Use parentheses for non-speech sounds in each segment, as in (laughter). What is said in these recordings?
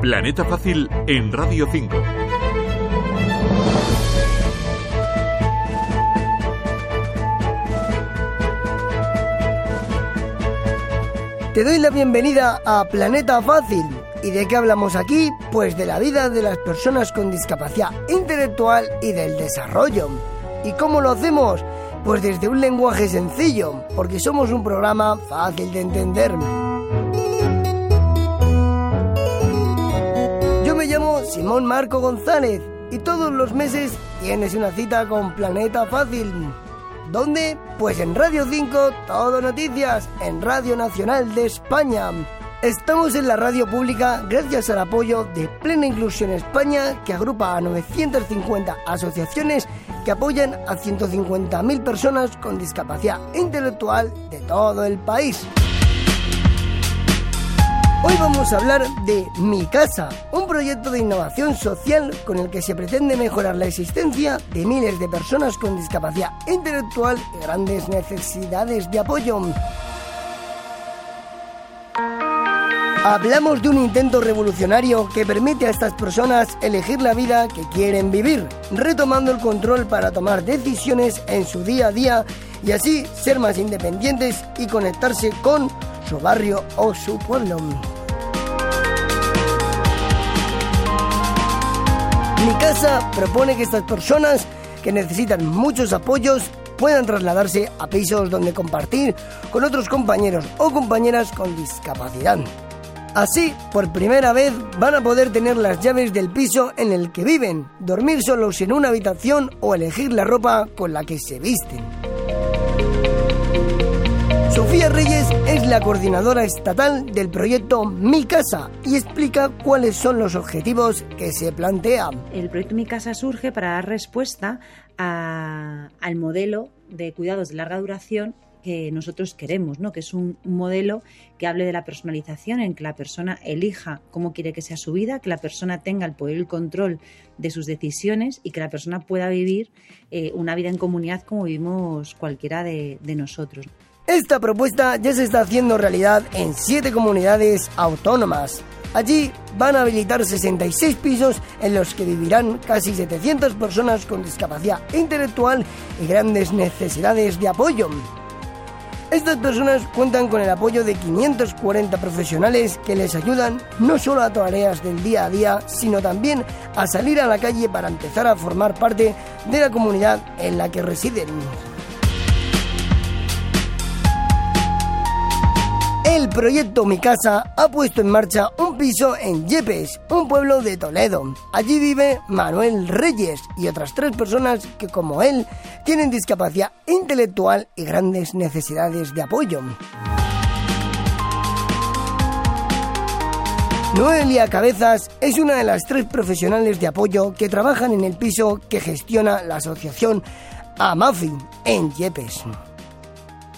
Planeta Fácil en Radio 5. Te doy la bienvenida a Planeta Fácil. ¿Y de qué hablamos aquí? Pues de la vida de las personas con discapacidad intelectual y del desarrollo. ¿Y cómo lo hacemos? Pues desde un lenguaje sencillo, porque somos un programa fácil de entender. Simón Marco González y todos los meses tienes una cita con Planeta Fácil. ¿Dónde? Pues en Radio 5, Todo Noticias, en Radio Nacional de España. Estamos en la radio pública gracias al apoyo de Plena Inclusión España, que agrupa a 950 asociaciones que apoyan a 150.000 personas con discapacidad intelectual de todo el país. Hoy vamos a hablar de Mi Casa, un proyecto de innovación social con el que se pretende mejorar la existencia de miles de personas con discapacidad intelectual y grandes necesidades de apoyo. Hablamos de un intento revolucionario que permite a estas personas elegir la vida que quieren vivir, retomando el control para tomar decisiones en su día a día y así ser más independientes y conectarse con su barrio o su pueblo. Propone que estas personas que necesitan muchos apoyos puedan trasladarse a pisos donde compartir con otros compañeros o compañeras con discapacidad. Así, por primera vez, van a poder tener las llaves del piso en el que viven, dormir solos en una habitación o elegir la ropa con la que se visten. Sofía Reyes es la coordinadora estatal del proyecto Mi Casa y explica cuáles son los objetivos que se plantean. El proyecto Mi Casa surge para dar respuesta al modelo de cuidados de larga duración que nosotros queremos, ¿no? que es un, modelo que hable de la personalización, en que la persona elija cómo quiere que sea su vida, que la persona tenga el poder y el control de sus decisiones y que la persona pueda vivir eh, una vida en comunidad como vivimos cualquiera de, de nosotros. Esta propuesta ya se está haciendo realidad en siete comunidades autónomas. Allí van a habilitar 66 pisos en los que vivirán casi 700 personas con discapacidad intelectual y grandes necesidades de apoyo. Estas personas cuentan con el apoyo de 540 profesionales que les ayudan no solo a tareas del día a día, sino también a salir a la calle para empezar a formar parte de la comunidad en la que residen. El proyecto Mi Casa ha puesto en marcha un piso en Yepes, un pueblo de Toledo. Allí vive Manuel Reyes y otras tres personas que, como él, tienen discapacidad intelectual y grandes necesidades de apoyo. Noelia Cabezas es una de las tres profesionales de apoyo que trabajan en el piso que gestiona la asociación Amafi en Yepes.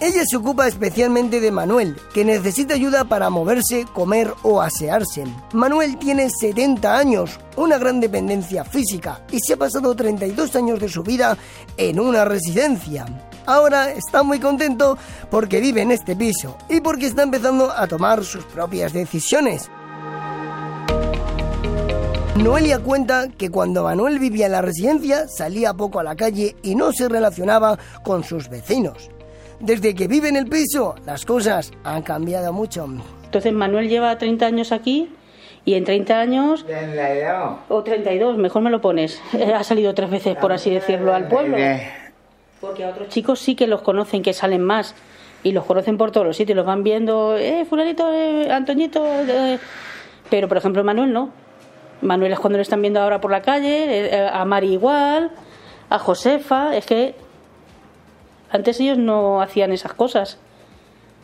Ella se ocupa especialmente de Manuel, que necesita ayuda para moverse, comer o asearse. Manuel tiene 70 años, una gran dependencia física y se ha pasado 32 años de su vida en una residencia. Ahora está muy contento porque vive en este piso y porque está empezando a tomar sus propias decisiones. Noelia cuenta que cuando Manuel vivía en la residencia salía poco a la calle y no se relacionaba con sus vecinos. Desde que vive en el piso, las cosas han cambiado mucho. Entonces Manuel lleva 30 años aquí y en 30 años... O 32, mejor me lo pones. (laughs) Ha salido tres veces, por así decirlo, al pueblo. Porque a otros chicos sí que los conocen, que salen más. Y los conocen por todos los sitios, los van viendo, eh, fulanito, eh, Antoñito... Eh". Pero, por ejemplo, Manuel no. Manuel es cuando lo están viendo ahora por la calle, eh, a Mari igual, a Josefa, es que antes ellos no hacían esas cosas.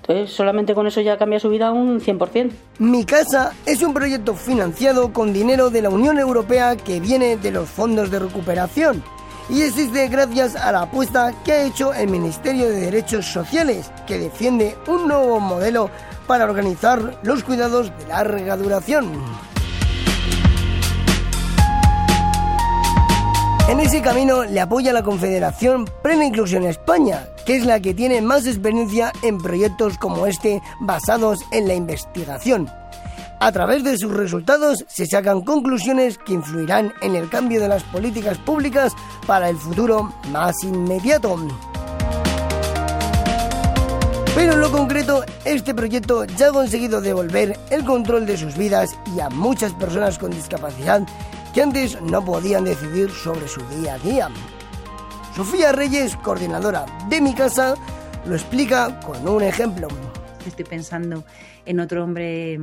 Entonces, solamente con eso ya cambia su vida un 100%. Mi casa es un proyecto financiado con dinero de la Unión Europea que viene de los fondos de recuperación y existe gracias a la apuesta que ha hecho el Ministerio de Derechos Sociales, que defiende un nuevo modelo para organizar los cuidados de larga duración. En ese camino le apoya la Confederación Plena Inclusión España, que es la que tiene más experiencia en proyectos como este basados en la investigación. A través de sus resultados se sacan conclusiones que influirán en el cambio de las políticas públicas para el futuro más inmediato. Pero en lo concreto, este proyecto ya ha conseguido devolver el control de sus vidas y a muchas personas con discapacidad que antes no podían decidir sobre su día a día. Sofía Reyes, coordinadora de mi casa, lo explica con un ejemplo. Estoy pensando en otro hombre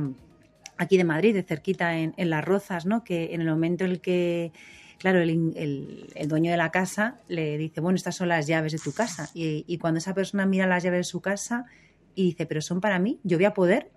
aquí de Madrid, de cerquita en, Las Rozas, ¿no? que en el momento en el que, claro, el, dueño de la casa le dice, bueno, estas son las llaves de tu casa. Y, y, cuando esa persona mira las llaves de su casa y dice, pero son para mí, yo voy a poder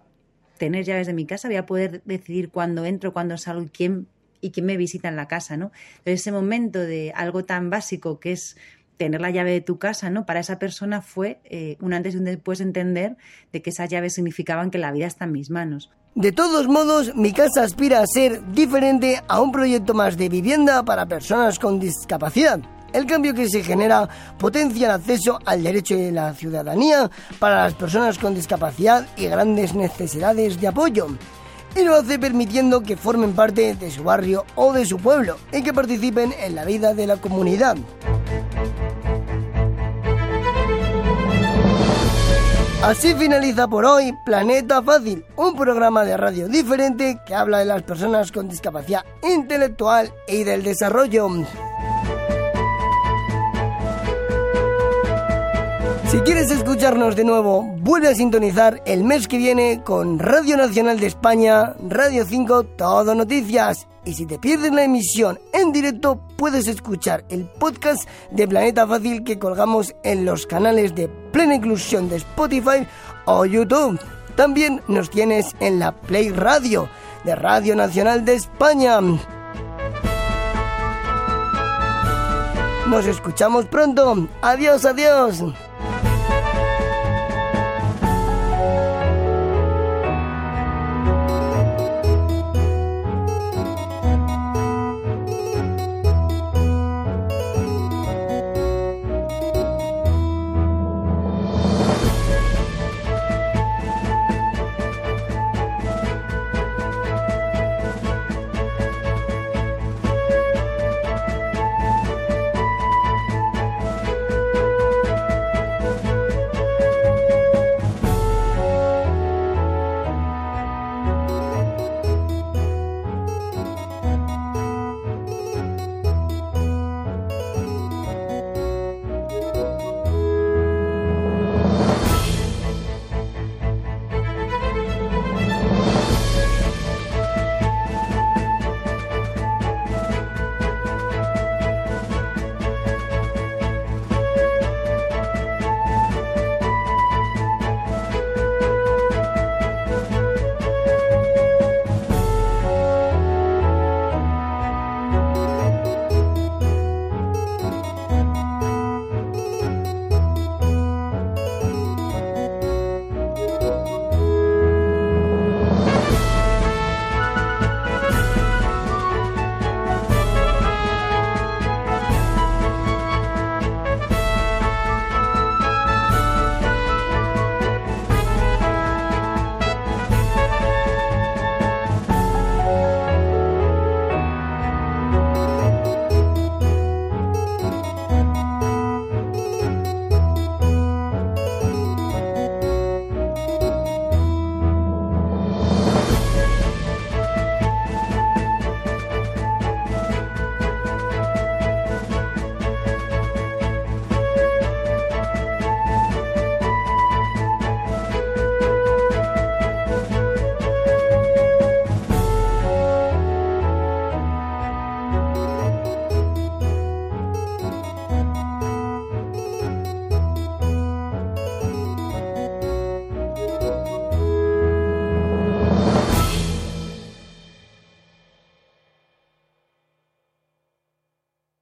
tener llaves de mi casa, voy a poder decidir cuándo entro, cuándo salgo y quién, y quién me visita en la casa, ¿no? Ese momento de algo tan básico que es tener la llave de tu casa, ¿no? Para esa persona fue eh, un antes y un después entender de que esas llaves significaban que la vida está en mis manos. De todos modos, mi casa aspira a ser diferente a un proyecto más de vivienda para personas con discapacidad. El cambio que se genera potencia el acceso al derecho de la ciudadanía para las personas con discapacidad y grandes necesidades de apoyo. Y lo hace permitiendo que formen parte de su barrio o de su pueblo y que participen en la vida de la comunidad. Así finaliza por hoy Planeta Fácil, un programa de radio diferente que habla de las personas con discapacidad intelectual y del desarrollo. Si quieres escucharnos de nuevo, vuelve a sintonizar el mes que viene con Radio Nacional de España, Radio 5, Todo Noticias. Y si te pierdes la emisión en directo, puedes escuchar el podcast de Planeta Fácil que colgamos en los canales de Plena Inclusión de Spotify o YouTube. También nos tienes en la Play Radio de Radio Nacional de España. Nos escuchamos pronto. Adiós, adiós.